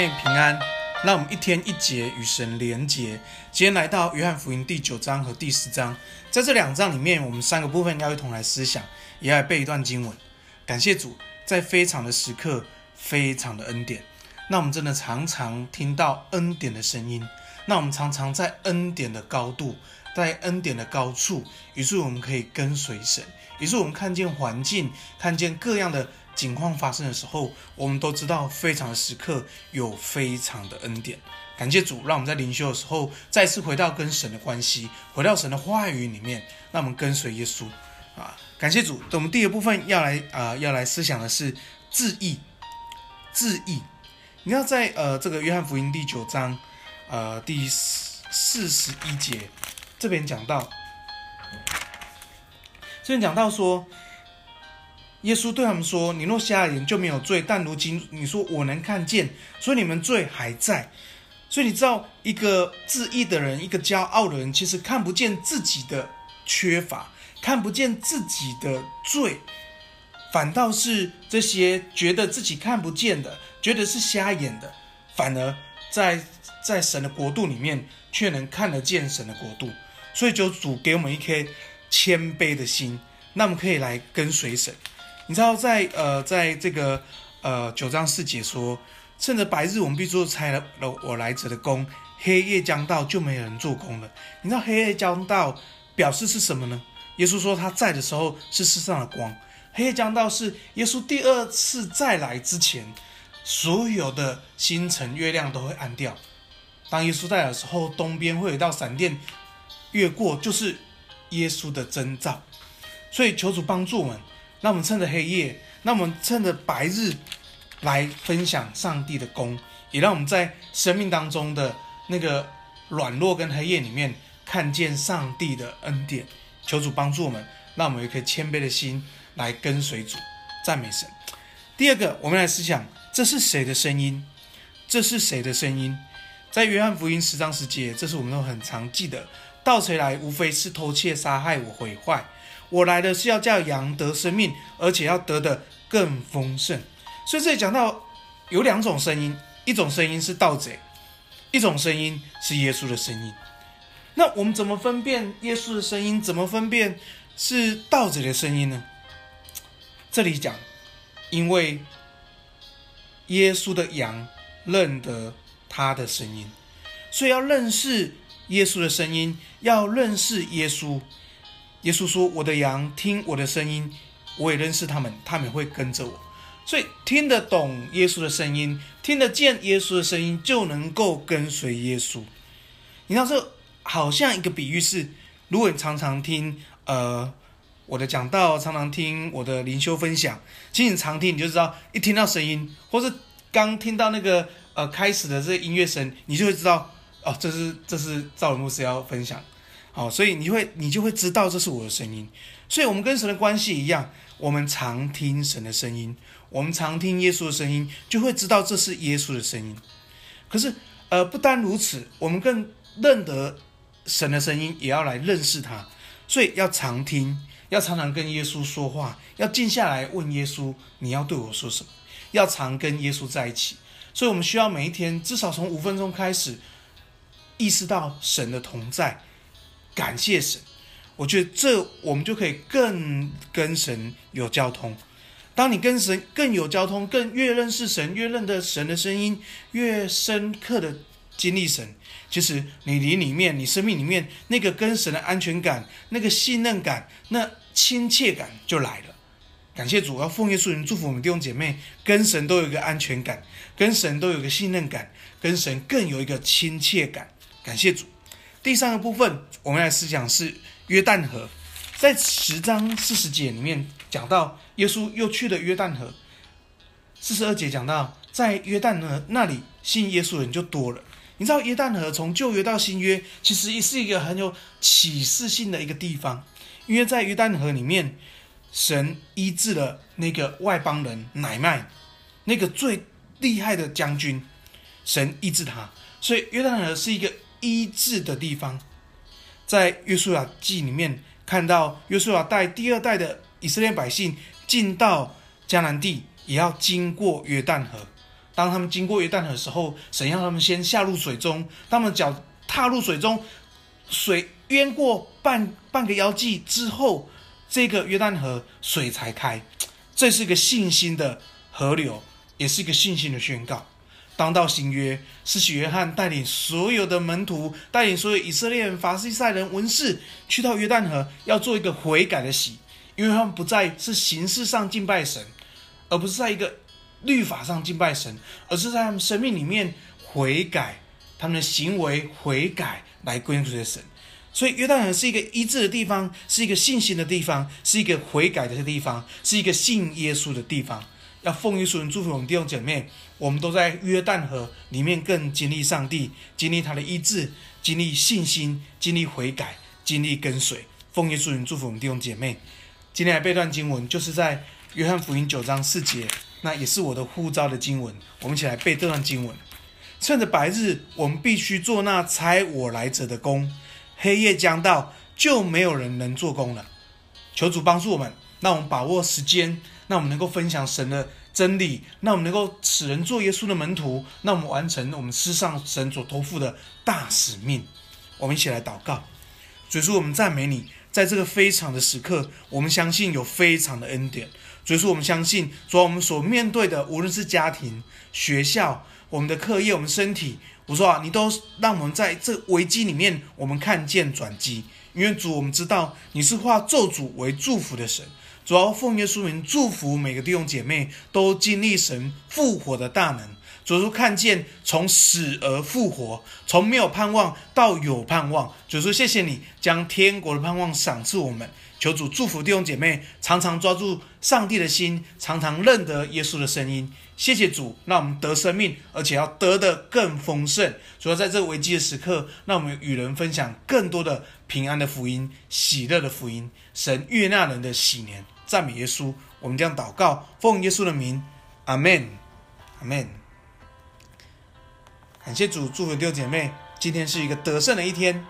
妹平安，让我们一天一节与神连结。今天来到约翰福音第九章和第十章，在这两章里面，我们三个部分要一同来思想，也要来背一段经文。感谢主，在非常的时刻，非常的恩典。那我们真的常常听到恩典的声音，那我们常常在恩典的高度，在恩典的高处，于是我们可以跟随神，于是我们看见环境，看见各样的。情况发生的时候，我们都知道非常的时刻有非常的恩典。感谢主，让我们在灵修的时候再次回到跟神的关系，回到神的话语里面，让我们跟随耶稣啊！感谢主。我们第二部分要来啊、要来思想的是字义。字义，你要在呃这个约翰福音第九章呃第四十一节这边讲到，这边讲到说。耶稣对他们说：“你若瞎了眼就没有罪，但如今你说我能看见，所以你们罪还在。所以你知道，一个自义的人，一个骄傲的人，其实看不见自己的缺乏，看不见自己的罪，反倒是这些觉得自己看不见的，觉得是瞎眼的，反而在在神的国度里面，却能看得见神的国度。所以，就主给我们一颗谦卑的心，那我们可以来跟随神。”你知道在，呃，在这个呃九章四节说，趁着白日我们必做差了我来者的工，黑夜将到就没有人做工了。你知道黑夜将到表示是什么呢？耶稣说他在的时候是世上的光，黑夜将到是耶稣第二次再来之前，所有的星辰月亮都会暗掉。当耶稣在的时候，东边会有一道闪电越过，就是耶稣的征兆。所以求主帮助我们。那我们趁着黑夜，那我们趁着白日，来分享上帝的工，也让我们在生命当中的那个软弱跟黑夜里面，看见上帝的恩典。求主帮助我们，让我们有一颗谦卑的心来跟随主，赞美神。第二个，我们来思想，这是谁的声音？这是谁的声音？在约翰福音十章十节，这是我们都很常记得。盗贼来，无非是偷窃、杀害我、毁坏。我来的是要叫羊得生命，而且要得的更丰盛。所以这里讲到有两种声音，一种声音是盗贼，一种声音是耶稣的声音。那我们怎么分辨耶稣的声音？怎么分辨是盗贼的声音呢？这里讲，因为耶稣的羊认得他的声音，所以要认识耶稣的声音，要认识耶稣。耶稣说：“我的羊听我的声音，我也认识他们，他们会跟着我。所以听得懂耶稣的声音，听得见耶稣的声音，就能够跟随耶稣。你知道，这好像一个比喻是：如果你常常听呃我的讲道，常常听我的灵修分享，其实你常听，你就知道，一听到声音，或是刚听到那个呃开始的这音乐声，你就会知道哦，这是这是赵文牧师要分享。”好，所以你会，你就会知道这是我的声音。所以，我们跟神的关系一样，我们常听神的声音，我们常听耶稣的声音，就会知道这是耶稣的声音。可是，呃，不单如此，我们更认得神的声音，也要来认识他。所以，要常听，要常常跟耶稣说话，要静下来问耶稣：“你要对我说什么？”要常跟耶稣在一起。所以我们需要每一天至少从五分钟开始，意识到神的同在。感谢神，我觉得这我们就可以更跟神有交通。当你跟神更有交通，更越认识神，越认得神的声音，越深刻的经历神，其实你灵里面，你生命里面那个跟神的安全感、那个信任感、那亲切感就来了。感谢主，要奉耶稣名祝福我们弟兄姐妹，跟神都有一个安全感，跟神都有一个信任感，跟神更有一个亲切感。感谢主。第三个部分，我们来思想是约旦河，在十章四十节里面讲到，耶稣又去了约旦河。四十二节讲到，在约旦河那里信耶稣的人就多了。你知道约旦河从旧约到新约，其实也是一个很有启示性的一个地方，因为在约旦河里面，神医治了那个外邦人乃縵，那个最厉害的将军，神医治他，所以约旦河是一个。医治的地方，在约书亚记里面看到，约书亚带第二代的以色列百姓进到迦南地，也要经过约旦河，当他们经过约旦河的时候，神让他们先下入水中，他们脚踏入水中，水淹过半半个腰际之后，这个约旦河水才开。这是一个信心的河流，也是一个信心的宣告。当到新约，是许约翰带领所有的门徒，带领所有以色列人、法西赛人、文士，去到约旦河，要做一个悔改的洗，因为他们不再是形式上敬拜神，而不是在一个律法上敬拜神，而是在他们生命里面悔改，他们的行为悔改来归属于神。所以约旦河是一个医治的地方，是一个信心的地方，是一个悔改的地方，是一个信耶稣的地方。要奉耶稣祝福我们弟兄姐妹，我们都在约旦河里面更经历上帝，经历他的医治，经历信心，经历悔改，经历跟随。奉耶稣祝福我们弟兄姐妹。今天来背段经文，就是在约翰福音九章四节，那也是我的呼召的经文。我们一起来背这段经文。趁着白日，我们必须做那差我来者的工；黑夜将到，就没有人能做工了。求主帮助我们，让我们把握时间。那我们能够分享神的真理，那我们能够使人做耶稣的门徒，那我们完成我们世上神所托付的大使命。我们一起来祷告，主耶稣，我们赞美你，在这个非常的时刻，我们相信有非常的恩典。主耶稣，我们相信，主要我们所面对的，无论是家庭、学校、我们的课业、我们身体，我说啊，你都让我们在这危机里面，我们看见转机。因为主，我们知道你是化咒诅为祝福的神。主要奉耶稣名祝福每个弟兄姐妹都经历神复活的大能，主说看见从死而复活，从没有盼望到有盼望。主说谢谢你将天国的盼望赏赐我们，求主祝福弟兄姐妹常常抓住上帝的心，常常认得耶稣的声音。谢谢主，让我们得生命，而且要得的更丰盛。主要在这危机的时刻，让我们与人分享更多的平安的福音、喜乐的福音，神悦纳人的喜年。赞美耶稣，我们将祷告，奉耶稣的名，阿门，阿门。感谢主，祝福弟兄姐妹，今天是一个得胜的一天。